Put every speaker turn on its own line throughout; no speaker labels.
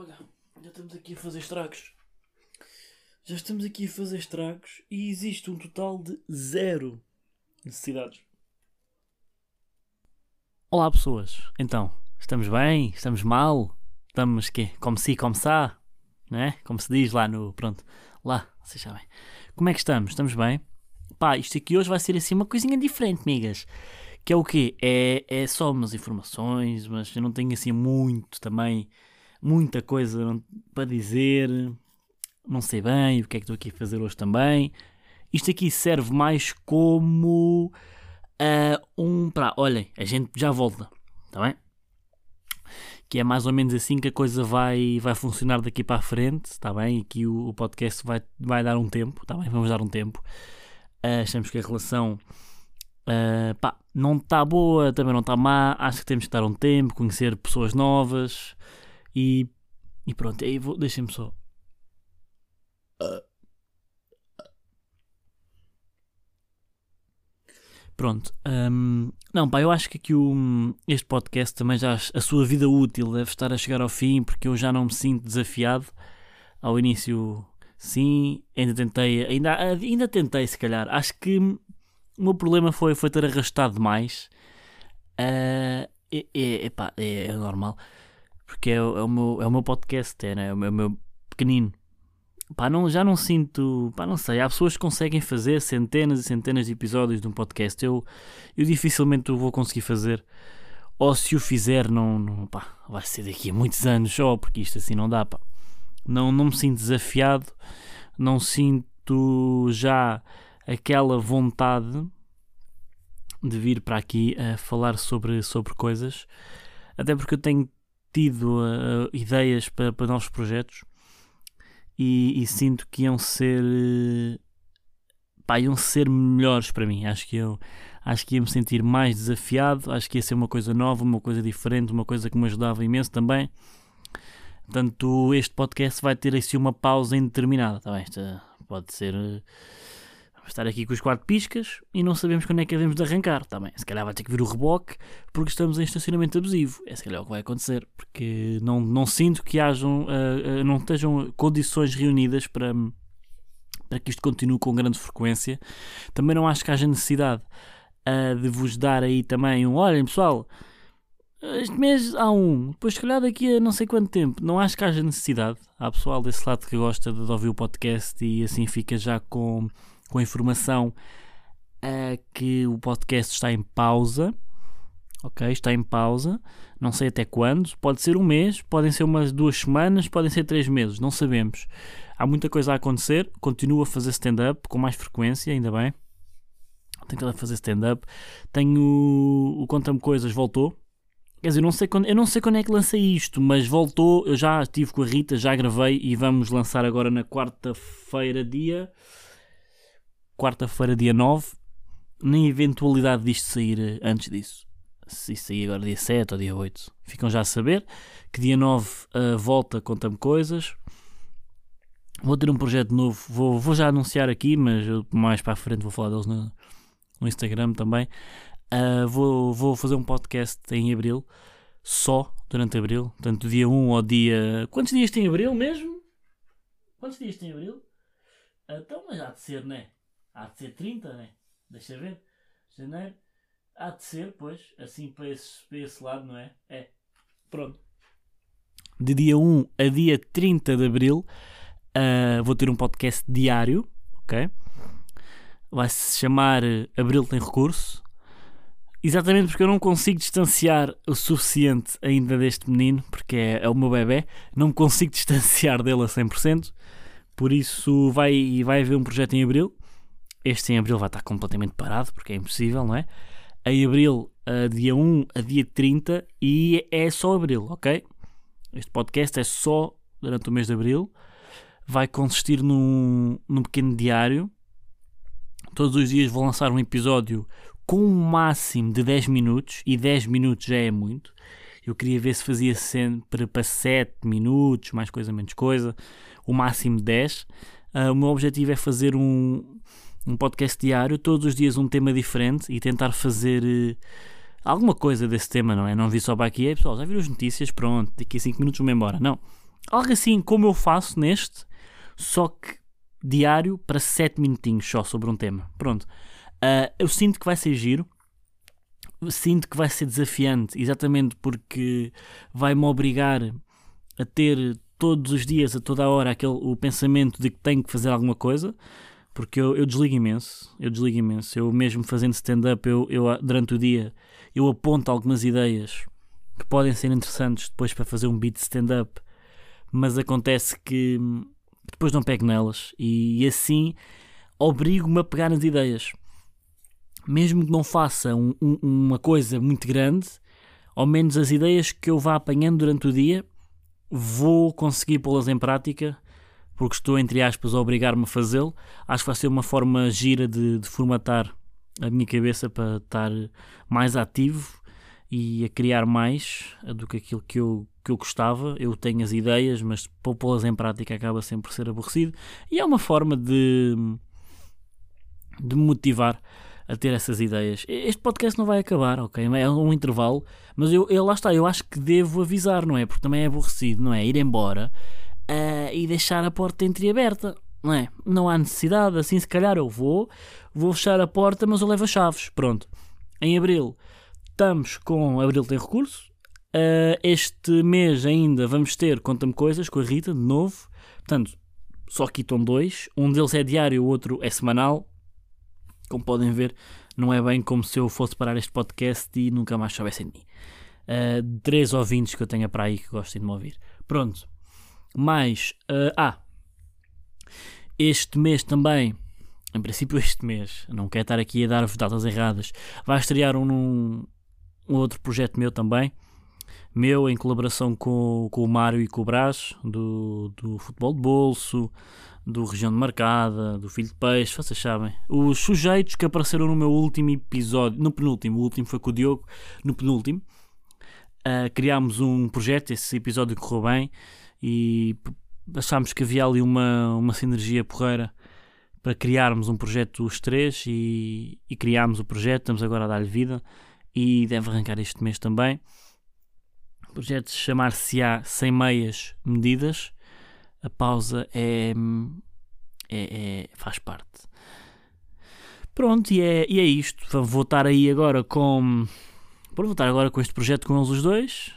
olha, já estamos aqui a fazer estragos. Já estamos aqui a fazer estragos e existe um total de zero necessidades. Olá pessoas, então, estamos bem? Estamos mal? Estamos quê? Como se, como é? Como se diz lá no. Pronto, lá, vocês sabem. Como é que estamos? Estamos bem? Pá, isto aqui hoje vai ser assim uma coisinha diferente, migas. Que é o quê? É, é só umas informações, mas eu não tenho assim muito também, muita coisa para dizer. Não sei bem o que é que estou aqui a fazer hoje também. Isto aqui serve mais como uh, um. Pá, olhem, a gente já volta, está bem? Que é mais ou menos assim que a coisa vai, vai funcionar daqui para a frente, está bem? E que o, o podcast vai, vai dar um tempo, está bem? Vamos dar um tempo. Uh, achamos que a relação uh, pá, não está boa, também não está má. Acho que temos que dar um tempo, conhecer pessoas novas e, e pronto. Aí vou, deixem-me só. Pronto. Um, não, pá, eu acho que aqui o, este podcast também já a sua vida útil deve estar a chegar ao fim porque eu já não me sinto desafiado. Ao início, sim, ainda tentei, ainda, ainda tentei se calhar. Acho que o meu problema foi, foi ter arrastado demais. Uh, é, é, epá, é, é normal porque é, é, o, meu, é o meu podcast, é, né? é, o, meu, é o meu pequenino. Pá, não, já não sinto. Pá, não sei. Há pessoas que conseguem fazer centenas e centenas de episódios de um podcast. Eu, eu dificilmente o vou conseguir fazer. Ou se o fizer, não, não pá, vai ser daqui a muitos anos só, porque isto assim não dá. Pá. Não, não me sinto desafiado. Não sinto já aquela vontade de vir para aqui a falar sobre, sobre coisas. Até porque eu tenho tido uh, ideias para, para novos projetos e, e, sinto que iam ser pá, iam ser melhores para mim. Acho que eu acho que ia me sentir mais desafiado, acho que ia ser uma coisa nova, uma coisa diferente, uma coisa que me ajudava imenso também. Portanto, este podcast vai ter assim uma pausa indeterminada, tá bem? Esta pode ser estar aqui com os quatro piscas e não sabemos quando é que devemos de arrancar. Também, se calhar vai ter que vir o reboque porque estamos em estacionamento abusivo. É se calhar o que vai acontecer, porque não, não sinto que hajam, uh, uh, não estejam condições reunidas para, para que isto continue com grande frequência. Também não acho que haja necessidade uh, de vos dar aí também um olhem pessoal. Este mês há um, depois se calhar daqui a não sei quanto tempo. Não acho que haja necessidade. Há pessoal desse lado que gosta de ouvir o podcast e assim fica já com com a informação uh, que o podcast está em pausa. Ok, está em pausa. Não sei até quando. Pode ser um mês, podem ser umas duas semanas, podem ser três meses. Não sabemos. Há muita coisa a acontecer. Continuo a fazer stand-up com mais frequência, ainda bem. Tenho que fazer stand-up. Tenho o Conta-me Coisas, voltou. Quer dizer, eu não, sei quando, eu não sei quando é que lancei isto, mas voltou. Eu já estive com a Rita, já gravei e vamos lançar agora na quarta-feira, dia quarta-feira, dia 9, na eventualidade disto sair antes disso. Se isso sair agora dia 7 ou dia 8, ficam já a saber que dia 9 uh, volta, conta-me coisas. Vou ter um projeto novo, vou, vou já anunciar aqui, mas mais para a frente vou falar deles no, no Instagram também. Uh, vou, vou fazer um podcast em abril, só durante abril, portanto, dia 1 ao dia. Quantos dias tem abril mesmo? Quantos dias tem abril? Então, mas há de ser, né? Há de ser 30, né? Deixa ver. Janeiro. Há de ser, pois, assim para esse, para esse lado, não é? É. Pronto. De dia 1 a dia 30 de abril uh, vou ter um podcast diário, ok? Vai se chamar Abril Tem Recurso. Exatamente porque eu não consigo distanciar o suficiente ainda deste menino, porque é, é o meu bebê, não consigo distanciar dele a 100%, por isso vai, vai haver um projeto em Abril, este em abril vai estar completamente parado, porque é impossível, não é? Em abril, uh, dia 1 a dia 30, e é só abril, ok? Este podcast é só durante o mês de abril. Vai consistir num, num pequeno diário. Todos os dias vou lançar um episódio com um máximo de 10 minutos, e 10 minutos já é muito. Eu queria ver se fazia sempre para 7 minutos, mais coisa, menos coisa, o máximo 10. Uh, ah, o meu objetivo é fazer um, um podcast diário, todos os dias um tema diferente e tentar fazer uh, alguma coisa desse tema, não é? Não vi só para aqui, pessoal, já viram as notícias, pronto, daqui a 5 minutos vou-me embora. Não. algo assim como eu faço neste, só que diário para 7 minutinhos só sobre um tema. Pronto. Uh, eu sinto que vai ser giro. Sinto que vai ser desafiante, exatamente porque vai-me obrigar a ter todos os dias, a toda a hora, aquele, o pensamento de que tenho que fazer alguma coisa, porque eu, eu desligo imenso. Eu desligo imenso. Eu mesmo fazendo stand-up, eu, eu, durante o dia, eu aponto algumas ideias que podem ser interessantes depois para fazer um beat stand-up, mas acontece que depois não pego nelas e, e assim obrigo-me a pegar nas ideias. Mesmo que não faça um, um, uma coisa muito grande, ao menos as ideias que eu vá apanhando durante o dia, vou conseguir pô-las em prática, porque estou, entre aspas, a obrigar-me a fazê-lo. Acho que vai ser uma forma gira de, de formatar a minha cabeça para estar mais ativo e a criar mais do que aquilo que eu, que eu gostava. Eu tenho as ideias, mas pô-las em prática acaba sempre por ser aborrecido. E é uma forma de, de me motivar a ter essas ideias. Este podcast não vai acabar, ok? É um intervalo, mas eu, eu lá está, eu acho que devo avisar, não é? Porque também é aborrecido, não é? Ir embora uh, e deixar a porta entreaberta, não é? Não há necessidade, assim se calhar eu vou, vou fechar a porta, mas eu levo as chaves, pronto. Em abril estamos com Abril tem recurso. Uh, este mês ainda vamos ter Conta-me Coisas com a Rita, de novo. Portanto, só aqui estão dois. Um deles é diário, o outro é semanal. Como podem ver, não é bem como se eu fosse parar este podcast e nunca mais soubessem de mim. Uh, três ouvintes que eu tenho para aí que gostem de me ouvir. Pronto. Mais. Uh, ah. Este mês também em princípio este mês, não quero estar aqui a dar-vos datas erradas, vai estrear um, um outro projeto meu também, meu em colaboração com, com o Mário e com o Brás, do, do Futebol de Bolso, do Região de Marcada, do Filho de Peixe, vocês sabem. Os sujeitos que apareceram no meu último episódio, no penúltimo, o último foi com o Diogo, no penúltimo, uh, criámos um projeto, esse episódio correu bem e achámos que havia ali uma, uma sinergia porreira para criarmos um projeto os três e, e criámos o projeto, estamos agora a dar-lhe vida e deve arrancar este mês também. O projeto chamar-se-á Sem Meias Medidas. A pausa é, é, é, faz parte. Pronto, e é, e é isto. Vou estar aí agora com. Vou voltar agora com este projeto com eles os dois.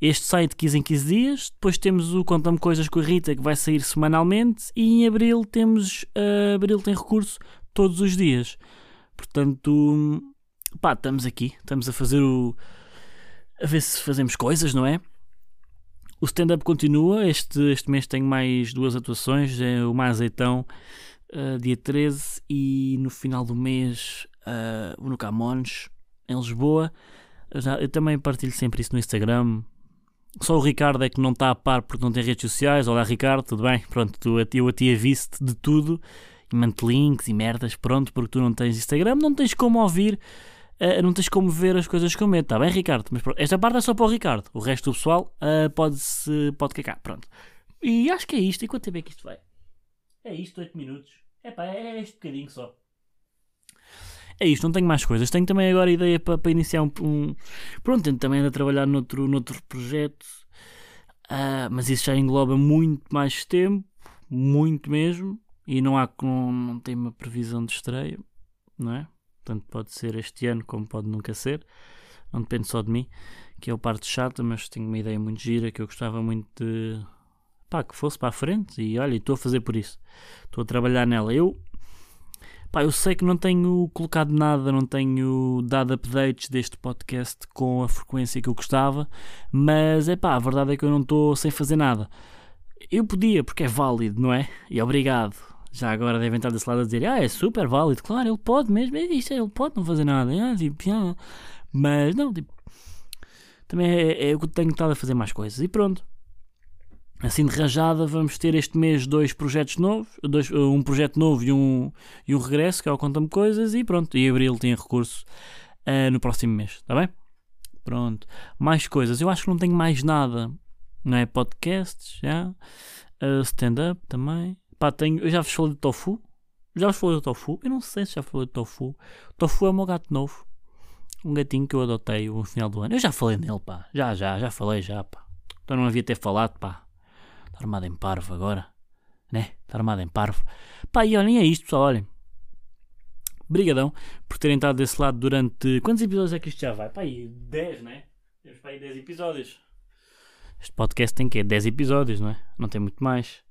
Este sai de 15 em 15 dias. Depois temos o Conta-me Coisas com a Rita que vai sair semanalmente. E em abril temos. Uh, abril tem recurso todos os dias. Portanto, pá, estamos aqui, estamos a fazer o. a ver se fazemos coisas, não é? O stand-up continua, este, este mês tenho mais duas atuações, é o Mais Azeitão, uh, dia 13, e no final do mês uh, no Camões, em Lisboa. Eu, já, eu também partilho sempre isso no Instagram. Só o Ricardo é que não está a par porque não tem redes sociais. Olá Ricardo, tudo bem? Pronto, tu, eu a ti aviso de tudo e mando links e merdas, pronto, porque tu não tens Instagram, não tens como ouvir uh, não tens como ver as coisas com medo, está bem, Ricardo? Mas pronto, esta parte é só para o Ricardo, o resto do pessoal uh, pode-se pode cagar, pronto. E acho que é isto. E quanto tempo é que isto vai? É isto, 8 minutos. É pá, é este bocadinho só. É isto, não tenho mais coisas. Tenho também agora ideia para, para iniciar um, um. Pronto, tenho também a trabalhar noutro, noutro projeto. Uh, mas isso já engloba muito mais tempo, muito mesmo. E não há não, não tem uma previsão de estreia, não é? Portanto, pode ser este ano, como pode nunca ser. Não depende só de mim, que é o parte chata, mas tenho uma ideia muito gira que eu gostava muito de. pá, que fosse para a frente. E olha, estou a fazer por isso. Estou a trabalhar nela. Eu. Pá, eu sei que não tenho colocado nada, não tenho dado updates deste podcast com a frequência que eu gostava, mas é pá, a verdade é que eu não estou sem fazer nada. Eu podia, porque é válido, não é? E obrigado já agora devem estar desse lado a dizer, ah, é super válido, claro, ele pode mesmo, é isso, ele pode não fazer nada, ah, tipo, mas não, tipo, também é, é o que tenho estado a fazer mais coisas e pronto. Assim de rajada, vamos ter este mês dois projetos novos, dois, um projeto novo e um, e um regresso, que é o Conta-me Coisas, e pronto. E Abril tem recurso uh, no próximo mês, está bem? Pronto. Mais coisas. Eu acho que não tenho mais nada. Não é? Podcasts, já. Uh, Stand-up também. Pá, tenho, eu já vos falei do tofu. Já vos falei do tofu. Eu não sei se já falei do tofu. Tofu é o meu gato novo. Um gatinho que eu adotei no final do ano. Eu já falei nele, pá. Já, já, já falei, já, pá. Então não havia ter falado, pá. Está armado em parvo agora. Né? Está armado em parvo. Pá, e olhem, é isto, pessoal, olhem. Brigadão por terem estado desse lado durante. Quantos episódios é que isto já vai? Pá, aí 10, né? Temos para aí 10 episódios. Este podcast tem quê? 10 episódios, não é? Não tem muito mais.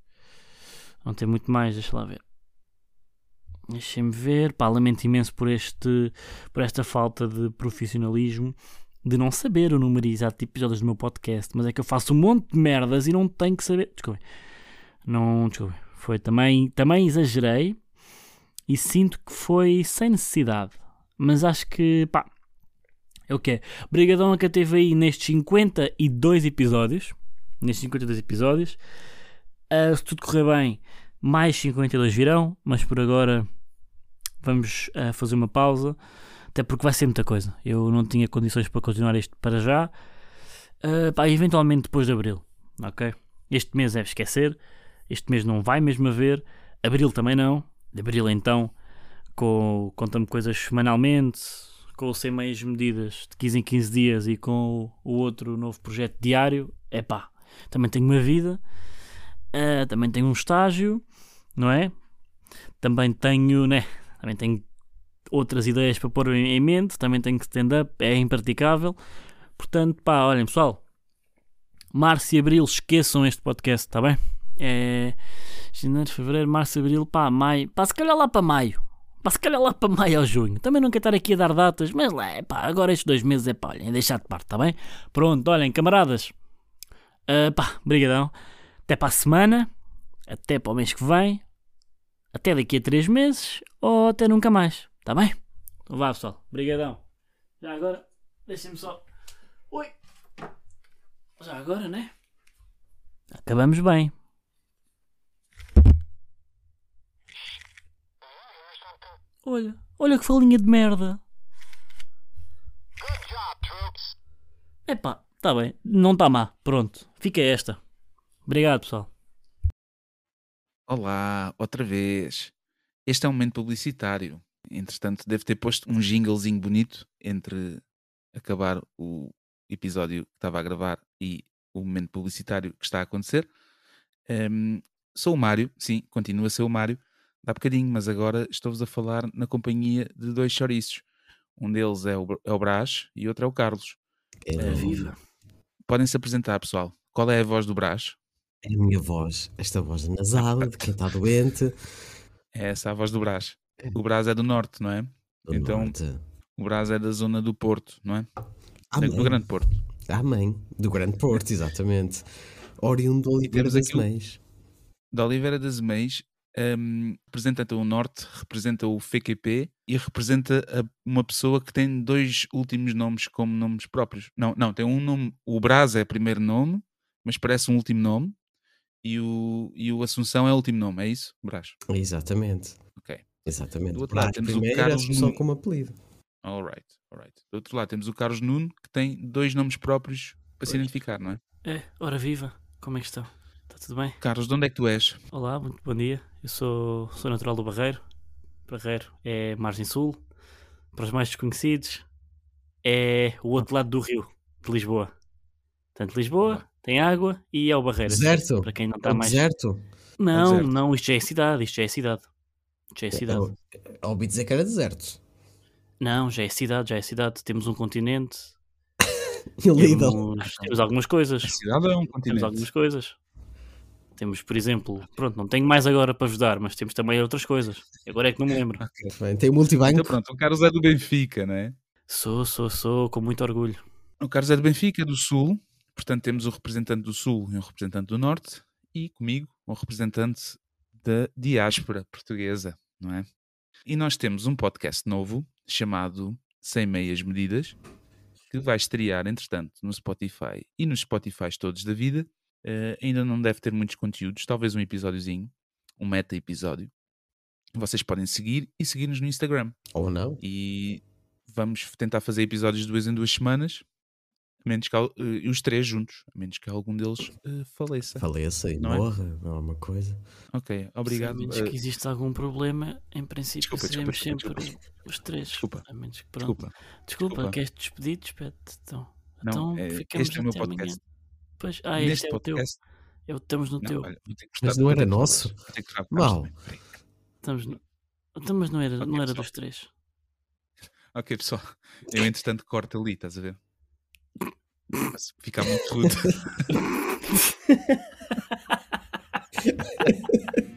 Não tem muito mais, deixa lá ver. Deixem-me ver. Pá, lamento imenso por, este, por esta falta de profissionalismo de não saber o número exato de episódios do meu podcast. Mas é que eu faço um monte de merdas e não tenho que saber. Desculpem. Não, desculpem. Foi também, também exagerei e sinto que foi sem necessidade. Mas acho que, pá, é o que é. Obrigadão a que teve aí nestes 52 episódios. Nestes 52 episódios. Uh, se tudo correr bem, mais 52 virão, mas por agora vamos uh, fazer uma pausa. Até porque vai ser muita coisa. Eu não tinha condições para continuar isto para já. Uh, pá, eventualmente depois de abril. Ok? Este mês deve esquecer. Este mês não vai mesmo haver. Abril também não. De abril então, com, conta-me coisas semanalmente, com o sem meias medidas de 15 em 15 dias e com o, o outro novo projeto diário. É pá, também tenho uma vida. Uh, também tenho um estágio, não é? Também tenho, né? Também tenho outras ideias para pôr em mente, também tenho stand-up, é impraticável. Portanto, pá, olhem pessoal, março e abril, esqueçam este podcast, está bem? É janeiro, fevereiro, março, abril, pá, maio, pá, se calhar lá para maio. Pá, se calhar lá para maio ou junho. Também não quero estar aqui a dar datas, mas lá, pá, agora estes dois meses é pá, olhem, é deixar de parte, está bem? Pronto, olhem, camaradas. Uh, pá, brigadão. Até para a semana, até para o mês que vem, até daqui a três meses ou até nunca mais, está bem? Então vá pessoal, brigadão. Já agora, deixem-me só... Oi! Já agora, né? Acabamos bem. Olha, olha que falinha de merda. Epá, tá bem, não está má. Pronto, fica esta. Obrigado, pessoal.
Olá, outra vez. Este é um momento publicitário. Entretanto, deve ter posto um jinglezinho bonito entre acabar o episódio que estava a gravar e o momento publicitário que está a acontecer. Um, sou o Mário, sim, continua a ser o Mário, dá bocadinho, mas agora estou-vos a falar na companhia de dois chouriços. Um deles é o, é o Brás e outro é o Carlos.
É viva.
Podem se apresentar, pessoal. Qual é a voz do Brás?
É a minha voz, esta voz nasal de quem está doente.
É essa a voz do Brás. O Brás é do norte, não é?
Do
então,
norte.
o Brás é da zona do Porto, não é?
Amém.
Do Grande Porto.
Amém. Do Grande Porto, exatamente. Oriundo de Oliveira das Meias.
Da Oliveira das Meias, hum, representa o Norte, representa o FQP e representa a- uma pessoa que tem dois últimos nomes como nomes próprios. Não, não, tem um nome. O Brás é primeiro nome, mas parece um último nome. E o, e o Assunção é o último nome, é isso? Brás.
Exatamente.
Ok.
Exatamente.
Do outro lado
Brás
temos o Carlos Nuno.
como apelido.
Alright, alright. Do outro lado temos o Carlos Nuno, que tem dois nomes próprios para se
Pois.
identificar, não é?
É, ora viva, como é que estão? Está tudo bem?
Carlos, de onde é que tu és?
Olá, muito bom dia. Eu sou, sou natural do Barreiro. Barreiro é margem sul. Para os mais desconhecidos, é o outro lado do rio, de Lisboa. Portanto, Lisboa
Boa.
Tem água e é o Barreiro.
Deserto?
Para quem não
É
está
o
mais.
deserto?
Não,
deserto.
não, isto já é cidade, isto já é cidade. Isto já é cidade.
Eu- Ouvi dizer que era deserto.
Não, já é cidade, já é cidade. Temos um continente,
Lidl.
temos, temos algumas coisas.
A cidade é um
Temos
continente.
algumas coisas. Temos, por exemplo, pronto, não tenho mais agora para vos dar, mas temos também outras coisas. Agora é que não me lembro.
Bem, Tem multibanco.
Então pronto, o Carlos é do Benfica, não é?
Sou, sou, sou, com muito orgulho.
O Carlos é do Benfica, do Sul. Portanto, temos o representante do Sul e um representante do Norte. E comigo, um representante da diáspora portuguesa, não é? E nós temos um podcast novo chamado Sem Meias Medidas, que vai estrear, entretanto, no Spotify e nos Spotifys todos da vida. Eh, ainda não deve ter muitos conteúdos, talvez um episódiozinho, um meta-episódio. Vocês podem seguir e seguir-nos no Instagram
Ou não?
e vamos tentar fazer episódios de duas em duas semanas, menos que eh, os três juntos, a menos que algum deles eh, faleça.
Faleça e
Não é?
morra, não é uma coisa.
Ok, obrigado.
Se a menos
eh,
que existe algum problema, em princípio
Desculpa, desculpa,
seremos
desculpa,
sempre os três.
Desculpa.
A menos que pronto.
desculpa.
Desculpa,
desculpa.
queres despedir? Despede-te. Então,
Não,
então
eh,
ficamos
este é o meu podcast.
amanhã. Pois, ah,
Neste
este é o teu.
podcast,
Eu estamos no
Não,
teu.
olha,
Mas não era nosso? Mal.
Estamos no... Então, mas não era,
Ok,
não era
pessoal.
dos três.
Ok, pessoal. Eu, entretanto, corto ali, estás a ver? Mas Fica muito rude.